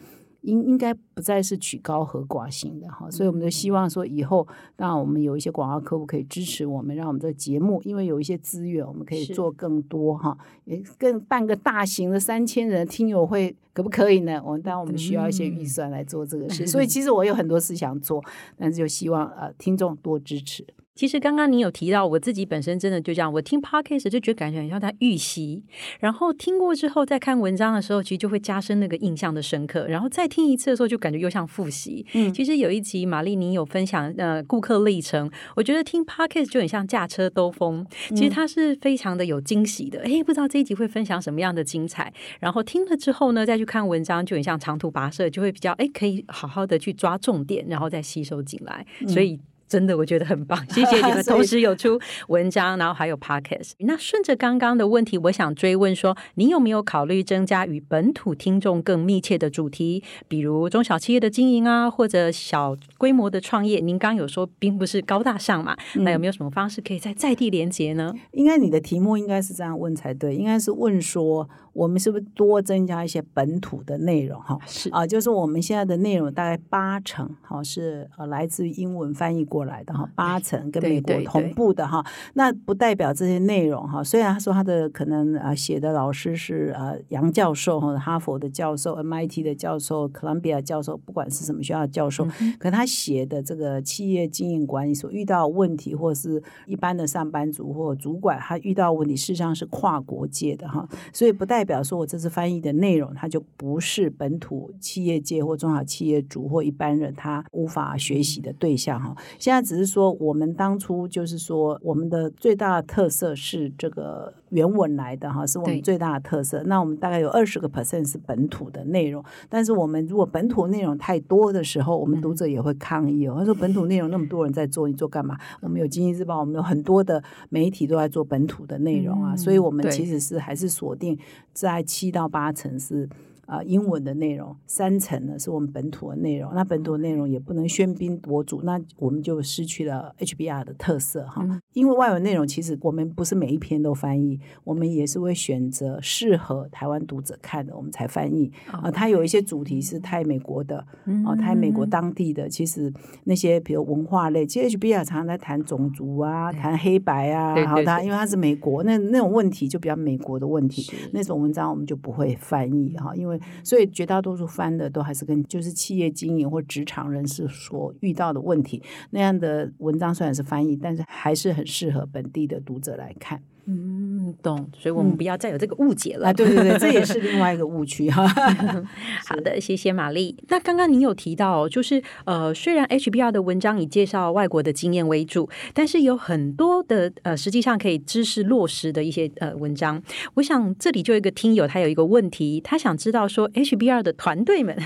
应应该不再是曲高和寡型的哈，所以我们就希望说以后，当然我们有一些广告客户可以支持我们，让我们这个节目，因为有一些资源，我们可以做更多哈，也更办个大型的三千人听友会，可不可以呢？我们当然我们需要一些预算来做这个事，<laughs> 所以其实我有很多事想做，但是就希望呃听众多支持。其实刚刚你有提到，我自己本身真的就这样，我听 podcast 就觉得感觉很像在预习，然后听过之后再看文章的时候，其实就会加深那个印象的深刻，然后再听一次的时候，就感觉又像复习。嗯，其实有一集玛丽你有分享呃顾客历程，我觉得听 podcast 就很像驾车兜风，其实它是非常的有惊喜的。哎，不知道这一集会分享什么样的精彩，然后听了之后呢，再去看文章，就很像长途跋涉，就会比较哎可以好好的去抓重点，然后再吸收进来，所以。真的，我觉得很棒，<laughs> 谢谢你们。同时有出文章，然后还有 podcast。那顺着刚刚的问题，我想追问说，您有没有考虑增加与本土听众更密切的主题，比如中小企业的经营啊，或者小规模的创业？您刚有说并不是高大上嘛，那有没有什么方式可以在在地连接呢？应该你的题目应该是这样问才对，应该是问说。我们是不是多增加一些本土的内容？哈，是啊，就是我们现在的内容大概八成，哈是呃来自于英文翻译过来的哈，八成跟美国同步的哈。那不代表这些内容哈，虽然他说他的可能啊写的老师是呃杨教授哈，哈佛的教授、MIT 的教授、哥伦比亚教授，不管是什么学校的教授，可他写的这个企业经营管理所遇到问题，或是一般的上班族或主管他遇到问题，事实上是跨国界的哈，所以不代表说，我这次翻译的内容，它就不是本土企业界或中小企业主或一般人他无法学习的对象哈。现在只是说，我们当初就是说，我们的最大的特色是这个原文来的哈，是我们最大的特色。那我们大概有二十个 percent 是本土的内容，但是我们如果本土内容太多的时候，我们读者也会抗议哦。他说本土内容那么多人在做，你做干嘛？<laughs> 我们有经济日报，我们有很多的媒体都在做本土的内容啊，所以我们其实是还是锁定。在七到八成是。啊，英文的内容三层呢，是我们本土的内容。那本土的内容也不能喧宾夺主，那我们就失去了 HBR 的特色哈。因为外文内容其实我们不是每一篇都翻译，我们也是会选择适合台湾读者看的，我们才翻译。啊，它有一些主题是太美国的，哦，太美国当地的。其实那些比如文化类，其实 HBR 常常在谈种族啊，谈黑白啊，然后它因为它是美国，那那种问题就比较美国的问题，那种文章我们就不会翻译哈，因为。所以绝大多数翻的都还是跟就是企业经营或职场人士所遇到的问题那样的文章，虽然是翻译，但是还是很适合本地的读者来看。嗯，懂，所以我们不要再有这个误解了。啊，对对对，这也是另外一个 <laughs> 误区哈。<laughs> <laughs> 好的，谢谢玛丽。那刚刚您有提到，就是呃，虽然 HBR 的文章以介绍外国的经验为主，但是有很多的呃，实际上可以知识落实的一些呃文章。我想这里就有一个听友，他有一个问题，他想知道说，HBR 的团队们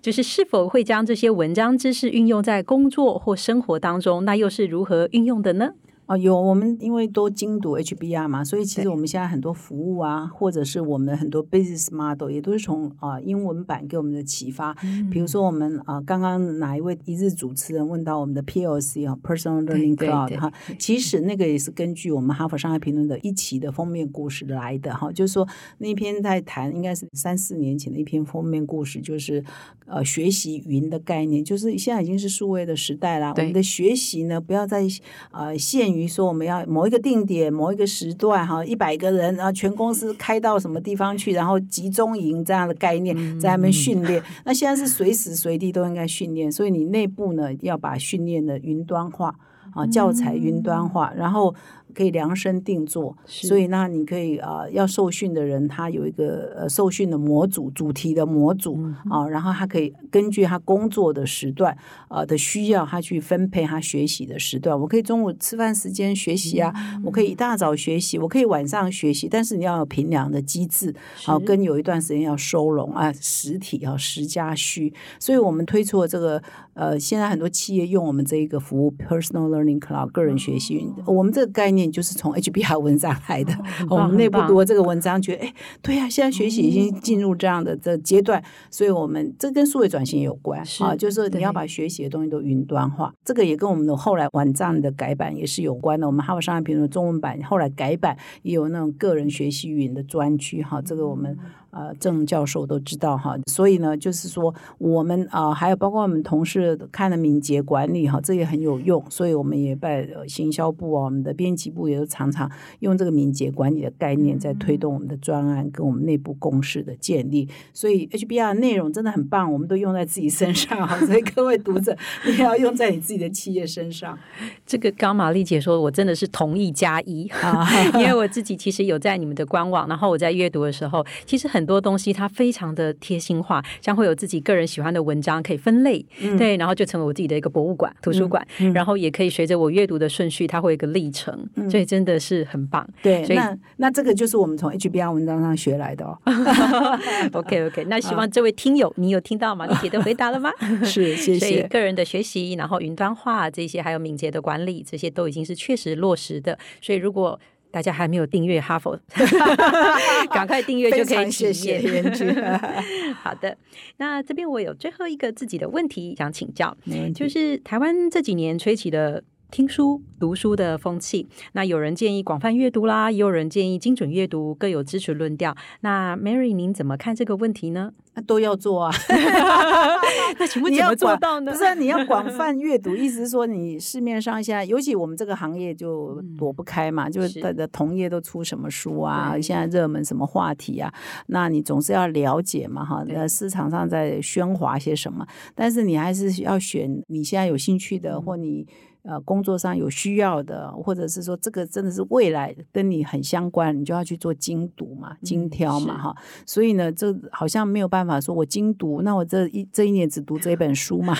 就是是否会将这些文章知识运用在工作或生活当中？那又是如何运用的呢？啊，有我们因为都精读 HBR 嘛，所以其实我们现在很多服务啊，或者是我们很多 business model 也都是从啊英文版给我们的启发。比如说我们啊，刚刚哪一位一日主持人问到我们的 PLC 啊，Personal Learning Cloud 哈，其实那个也是根据我们哈佛商业评论的一期的封面故事来的哈，就是说那篇在谈应该是三四年前的一篇封面故事，就是呃学习云的概念，就是现在已经是数位的时代啦，我们的学习呢不要再呃限于。于说我们要某一个定点、某一个时段哈，一百个人，然后全公司开到什么地方去，然后集中营这样的概念在那边训练。那现在是随时随地都应该训练，所以你内部呢要把训练的云端化啊，教材云端化，然后。可以量身定做，所以那你可以啊，要受训的人他有一个呃受训的模组、主题的模组啊，然后他可以根据他工作的时段啊的需要，他去分配他学习的时段。我可以中午吃饭时间学习啊，我可以一大早学习，我可以晚上学习，但是你要有平量的机制，好跟有一段时间要收拢啊，实体啊实加虚。所以我们推出了这个呃，现在很多企业用我们这一个服务 Personal Learning Cloud 个人学习云，我们这个概念。就是从 HBR <laughs> 文章来的，我们内部读这个文章，觉得哎，对呀，现在学习已经进入这样的这阶段，所以我们这跟数位转型有关啊，就是你要把学习的东西都云端化，这个也跟我们的后来网站的改版也是有关的。我们哈佛商业评论中文版后来改版也有那种个人学习云的专区哈，这个我们。呃，郑教授都知道哈，所以呢，就是说我们啊，还有包括我们同事看了敏捷管理哈，这也很有用，所以我们也在行销部啊，我们的编辑部也都常常用这个敏捷管理的概念，在推动我们的专案跟我们内部共识的建立。所以 HBR 内容真的很棒，我们都用在自己身上哈，所以各位读者你也要用在你自己的企业身上。<laughs> 这个刚玛丽姐说，我真的是同意加一，<laughs> 因为我自己其实有在你们的官网，然后我在阅读的时候，其实很。很多东西它非常的贴心化，像会有自己个人喜欢的文章可以分类，对，然后就成为我自己的一个博物馆、图书馆，然后也可以随着我阅读的顺序，它会有一个历程，所以真的是很棒。对，那那这个就是我们从 HBR 文章上学来的哦。<laughs> OK OK，那希望这位听友你有听到吗？你姐的回答了吗？<laughs> 是，谢谢。个人的学习，然后云端化这些，还有敏捷的管理，这些都已经是确实落实的。所以如果大家还没有订阅哈佛，<laughs> 赶快订阅就可以谢谢 <laughs> 好的，那这边我有最后一个自己的问题想请教，就是台湾这几年吹起的。听书、读书的风气，那有人建议广泛阅读啦，也有人建议精准阅读，各有支持论调。那 Mary，您怎么看这个问题呢？那都要做啊。<laughs> 那请问怎么做到呢？不是你要广泛阅读，意思是说你市面上现在，尤其我们这个行业就躲不开嘛，就是的同业都出什么书啊，现在热门什么话题啊，那你总是要了解嘛，哈，那市场上在喧哗些什么，但是你还是要选你现在有兴趣的或你。呃，工作上有需要的，或者是说这个真的是未来跟你很相关，你就要去做精读嘛、精挑嘛，哈。所以呢，这好像没有办法说我精读，那我这一这一年只读这本书嘛，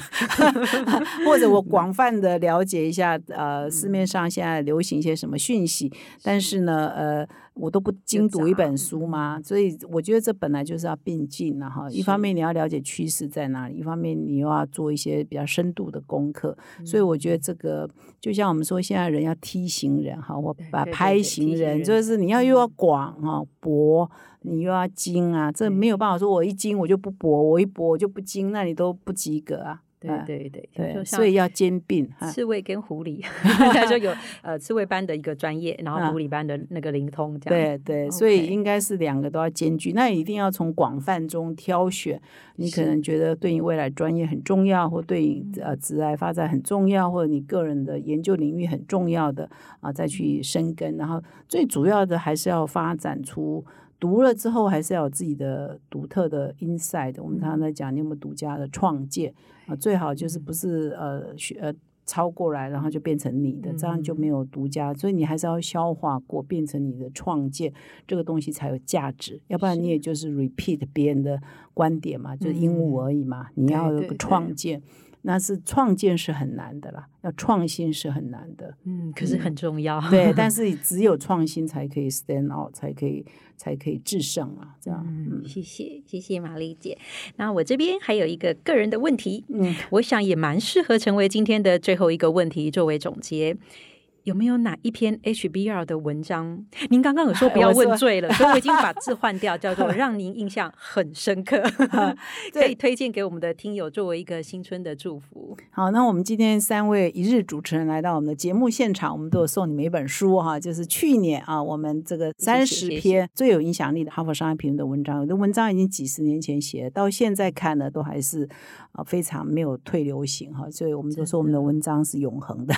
<laughs> 或者我广泛的了解一下呃市面上现在流行一些什么讯息，但是呢，呃。我都不精读一本书吗？所以我觉得这本来就是要并进了哈。一方面你要了解趋势在哪里，一方面你又要做一些比较深度的功课。所以我觉得这个就像我们说，现在人要梯形人哈，或把拍行人，就是你要又要广哈博，你又要精啊，这没有办法说我一精我就不博，我一博我就不精，那你都不及格啊。对对对对，所以要兼并刺猬跟狐狸，<laughs> 他说有呃刺猬班的一个专业，然后狐狸班的那个灵通，这样对对，所以应该是两个都要兼具。那一定要从广泛中挑选，你可能觉得对你未来专业很重要，或对你呃职业发展很重要，或者你个人的研究领域很重要的啊，再去深耕。然后最主要的还是要发展出。读了之后，还是要有自己的独特的 inside。我们常常在讲，你有没有独家的创建啊？最好就是不是呃学呃抄过来，然后就变成你的，这样就没有独家。所以你还是要消化过，变成你的创建，这个东西才有价值。要不然你也就是 repeat 别人的观点嘛，就是鹦鹉而已嘛。你要有个创建。那是创建是很难的啦，要创新是很难的。嗯，可是很重要。对，但 <laughs> 是只有创新才可以 stand out，才可以才可以制胜啊！这样。嗯，谢谢谢谢玛丽姐。那我这边还有一个个人的问题，嗯，我想也蛮适合成为今天的最后一个问题作为总结。有没有哪一篇 HBR 的文章？您刚刚有说 <laughs> 不要问罪了，<laughs> 所以我已经把字换掉，叫做让您印象很深刻，<laughs> 可以推荐给我们的听友作为一个新春的祝福。好，那我们今天三位一日主持人来到我们的节目现场，我们都有送你们一本书哈，就是去年啊，我们这个三十篇最有影响力的哈佛商业评论的文章，有的文章已经几十年前写，到现在看呢都还是啊非常没有退流行哈，所以我们都说我们的文章是永恒的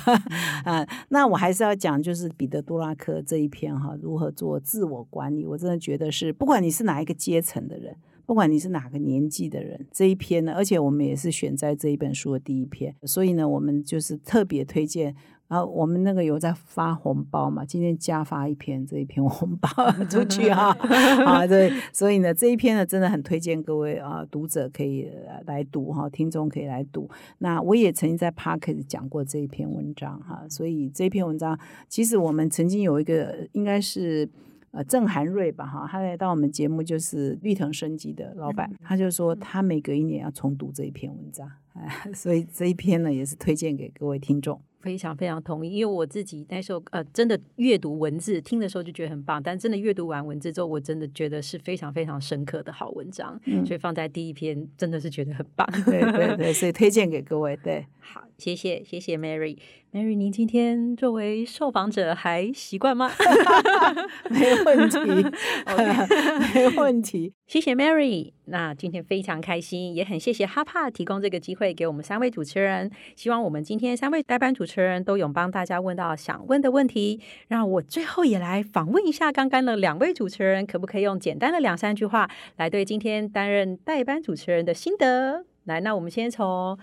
啊。那我还是要讲，就是彼得·杜拉克这一篇哈，如何做自我管理。我真的觉得是，不管你是哪一个阶层的人，不管你是哪个年纪的人，这一篇呢，而且我们也是选在这一本书的第一篇，所以呢，我们就是特别推荐。然后我们那个有在发红包嘛，今天加发一篇这一篇红包 <laughs> 出去哈 <laughs> 啊，对，所以呢这一篇呢真的很推荐各位啊读者可以来读哈，听众可以来读。那我也曾经在 p a r k e 讲过这一篇文章哈，所以这篇文章其实我们曾经有一个应该是呃郑涵瑞吧哈，他来到我们节目就是绿藤生机的老板，他就说他每隔一年要重读这一篇文章，<laughs> 所以这一篇呢也是推荐给各位听众。非常非常同意，因为我自己那时候呃，真的阅读文字听的时候就觉得很棒，但真的阅读完文字之后，我真的觉得是非常非常深刻的好文章，所以放在第一篇真的是觉得很棒。对对对，所以推荐给各位。对，好，谢谢谢谢 Mary。Mary，您今天作为受访者还习惯吗？<laughs> <laughs> 没问题，<laughs> 没问题。谢谢 Mary。那今天非常开心，也很谢谢哈帕提供这个机会给我们三位主持人。希望我们今天三位代班主持人都有帮大家问到想问的问题。让我最后也来访问一下刚刚的两位主持人，可不可以用简单的两三句话来对今天担任代班主持人的心得？来，那我们先从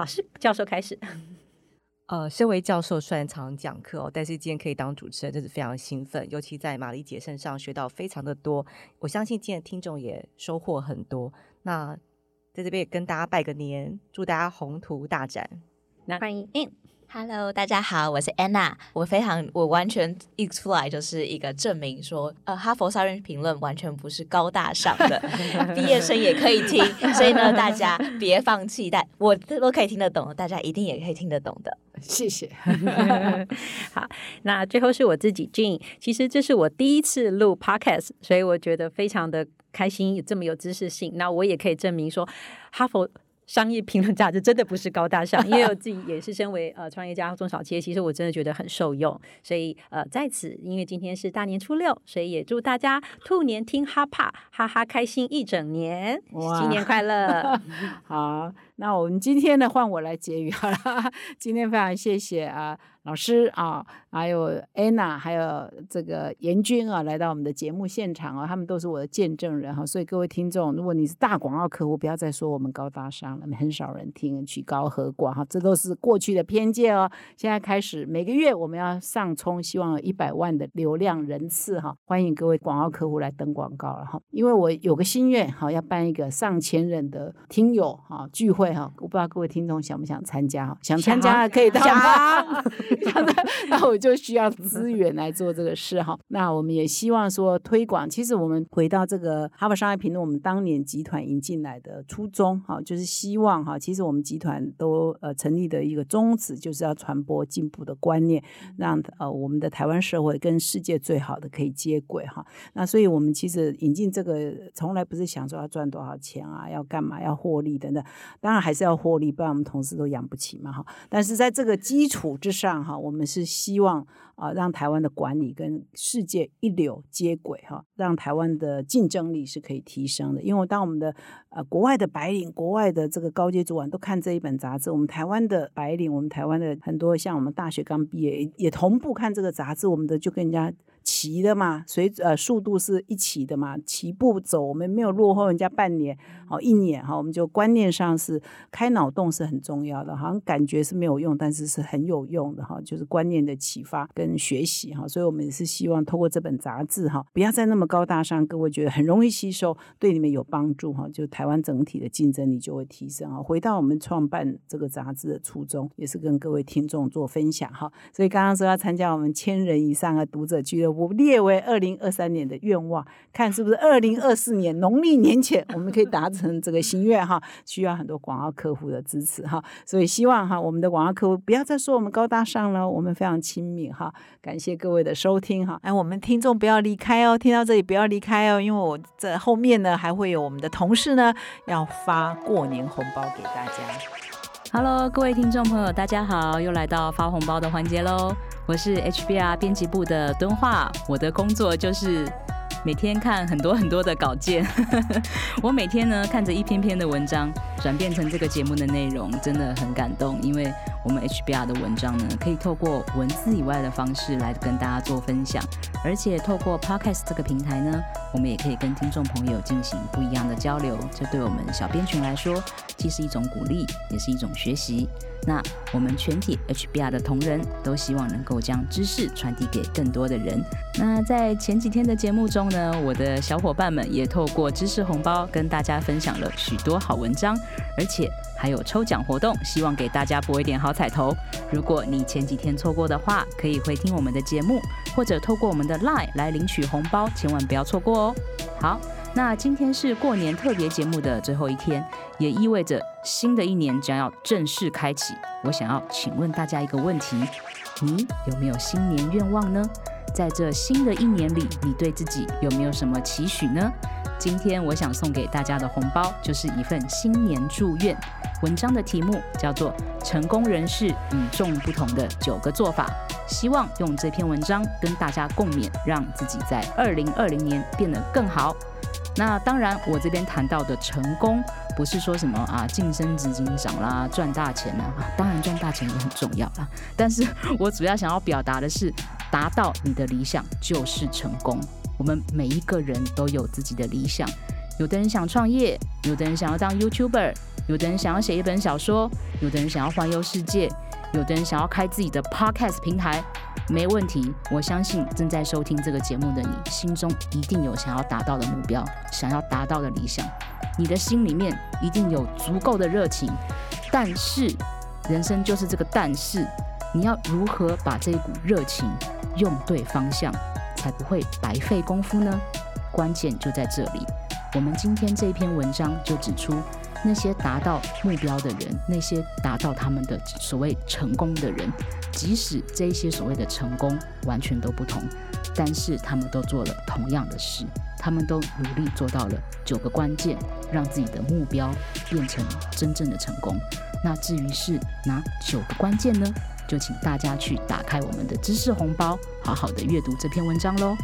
老师教授开始。<laughs> 呃，身为教授虽然常讲课哦，但是今天可以当主持人，真是非常兴奋。尤其在玛丽姐身上学到非常的多，我相信今天听众也收获很多。那在这边也跟大家拜个年，祝大家宏图大展。那欢迎。Hello，大家好，我是 Anna。我非常，我完全一出来就是一个证明，说呃，哈佛商人评论完全不是高大上的，毕业生也可以听。所以呢，大家别放弃，但我都可以听得懂，大家一定也可以听得懂的。谢谢。<laughs> 好，那最后是我自己 Jane。其实这是我第一次录 Podcast，所以我觉得非常的开心，这么有知识性。那我也可以证明说，哈佛。商业评论价值真的不是高大上，<laughs> 因为我自己也是身为呃创业家中小企业，其实我真的觉得很受用。所以呃在此，因为今天是大年初六，所以也祝大家兔年听哈帕哈哈开心一整年，新年快乐！<laughs> 好，那我们今天呢换我来结语好了。<laughs> 今天非常谢谢啊。老师啊，还有 Anna，还有这个严军啊，来到我们的节目现场啊，他们都是我的见证人哈。所以各位听众，如果你是大广告客户，不要再说我们高大上了，很少人听，曲高和寡哈，这都是过去的偏见哦。现在开始，每个月我们要上冲，希望有一百万的流量人次哈，欢迎各位广告客户来登广告了哈。因为我有个心愿哈，要办一个上千人的听友哈聚会哈，我不知道各位听众想不想参加哈？想参加可以到。<laughs> 那我就需要资源来做这个事哈。那我们也希望说推广。其实我们回到这个《哈佛商业评论》，我们当年集团引进来的初衷哈，就是希望哈，其实我们集团都呃成立的一个宗旨，就是要传播进步的观念，让呃我们的台湾社会跟世界最好的可以接轨哈。那所以我们其实引进这个，从来不是想说要赚多少钱啊，要干嘛要获利等等。当然还是要获利，不然我们同事都养不起嘛哈。但是在这个基础之上哈，我们是希望啊，让台湾的管理跟世界一流接轨哈，让台湾的竞争力是可以提升的。因为当我们的呃国外的白领、国外的这个高阶主管都看这一本杂志，我们台湾的白领、我们台湾的很多像我们大学刚毕业也同步看这个杂志，我们的就跟人家。齐的嘛，随呃速度是一起的嘛，齐步走，我们没有落后人家半年，好一年哈，我们就观念上是开脑洞是很重要的，好像感觉是没有用，但是是很有用的哈，就是观念的启发跟学习哈，所以我们也是希望透过这本杂志哈，不要再那么高大上，各位觉得很容易吸收，对你们有帮助哈，就台湾整体的竞争力就会提升啊。回到我们创办这个杂志的初衷，也是跟各位听众做分享哈，所以刚刚说要参加我们千人以上的读者俱乐部。列为二零二三年的愿望，看是不是二零二四年农历年前我们可以达成这个心愿哈。需要很多广告客户的支持哈，所以希望哈我们的广告客户不要再说我们高大上了，我们非常亲密哈。感谢各位的收听哈，哎，我们听众不要离开哦，听到这里不要离开哦，因为我在后面呢还会有我们的同事呢要发过年红包给大家。Hello，各位听众朋友，大家好，又来到发红包的环节喽。我是 HBR 编辑部的敦化，我的工作就是每天看很多很多的稿件，<laughs> 我每天呢看着一篇篇的文章转变成这个节目的内容，真的很感动。因为我们 HBR 的文章呢，可以透过文字以外的方式来跟大家做分享，而且透过 Podcast 这个平台呢，我们也可以跟听众朋友进行不一样的交流。这对我们小编群来说，既是一种鼓励，也是一种学习。那我们全体 HBR 的同仁都希望能够将知识传递给更多的人。那在前几天的节目中呢，我的小伙伴们也透过知识红包跟大家分享了许多好文章，而且还有抽奖活动，希望给大家博一点好彩头。如果你前几天错过的话，可以回听我们的节目，或者透过我们的 LINE 来领取红包，千万不要错过哦。好。那今天是过年特别节目的最后一天，也意味着新的一年将要正式开启。我想要请问大家一个问题：你有没有新年愿望呢？在这新的一年里，你对自己有没有什么期许呢？今天我想送给大家的红包就是一份新年祝愿。文章的题目叫做《成功人士与众不同的九个做法》，希望用这篇文章跟大家共勉，让自己在二零二零年变得更好。那当然，我这边谈到的成功，不是说什么啊晋升资金涨啦、赚大钱啊，当然赚大钱也很重要啦。但是我主要想要表达的是，达到你的理想就是成功。我们每一个人都有自己的理想，有的人想创业，有的人想要当 YouTuber，有的人想要写一本小说，有的人想要环游世界，有的人想要开自己的 Podcast 平台。没问题，我相信正在收听这个节目的你，心中一定有想要达到的目标，想要达到的理想，你的心里面一定有足够的热情。但是，人生就是这个但是，你要如何把这一股热情用对方向，才不会白费功夫呢？关键就在这里。我们今天这一篇文章就指出。那些达到目标的人，那些达到他们的所谓成功的人，即使这些所谓的成功完全都不同，但是他们都做了同样的事，他们都努力做到了九个关键，让自己的目标变成真正的成功。那至于是哪九个关键呢？就请大家去打开我们的知识红包，好好的阅读这篇文章喽。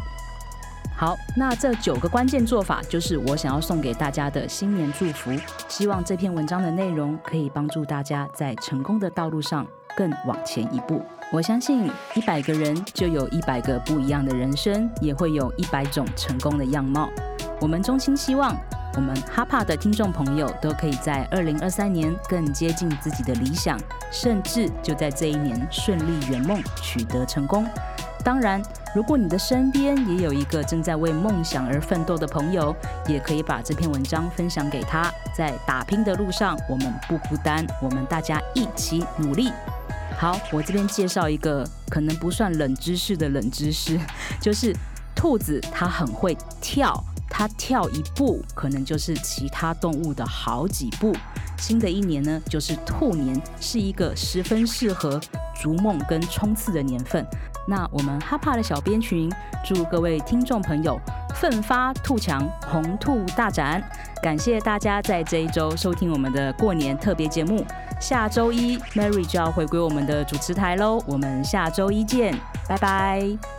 好，那这九个关键做法就是我想要送给大家的新年祝福。希望这篇文章的内容可以帮助大家在成功的道路上更往前一步。我相信一百个人就有一百个不一样的人生，也会有一百种成功的样貌。我们衷心希望我们哈帕的听众朋友都可以在二零二三年更接近自己的理想，甚至就在这一年顺利圆梦，取得成功。当然，如果你的身边也有一个正在为梦想而奋斗的朋友，也可以把这篇文章分享给他。在打拼的路上，我们不孤单，我们大家一起努力。好，我这边介绍一个可能不算冷知识的冷知识，就是兔子它很会跳，它跳一步可能就是其他动物的好几步。新的一年呢，就是兔年，是一个十分适合逐梦跟冲刺的年份。那我们哈帕的小编群，祝各位听众朋友奋发图强，红兔大展！感谢大家在这一周收听我们的过年特别节目。下周一，Mary 就要回归我们的主持台喽，我们下周一见，拜拜。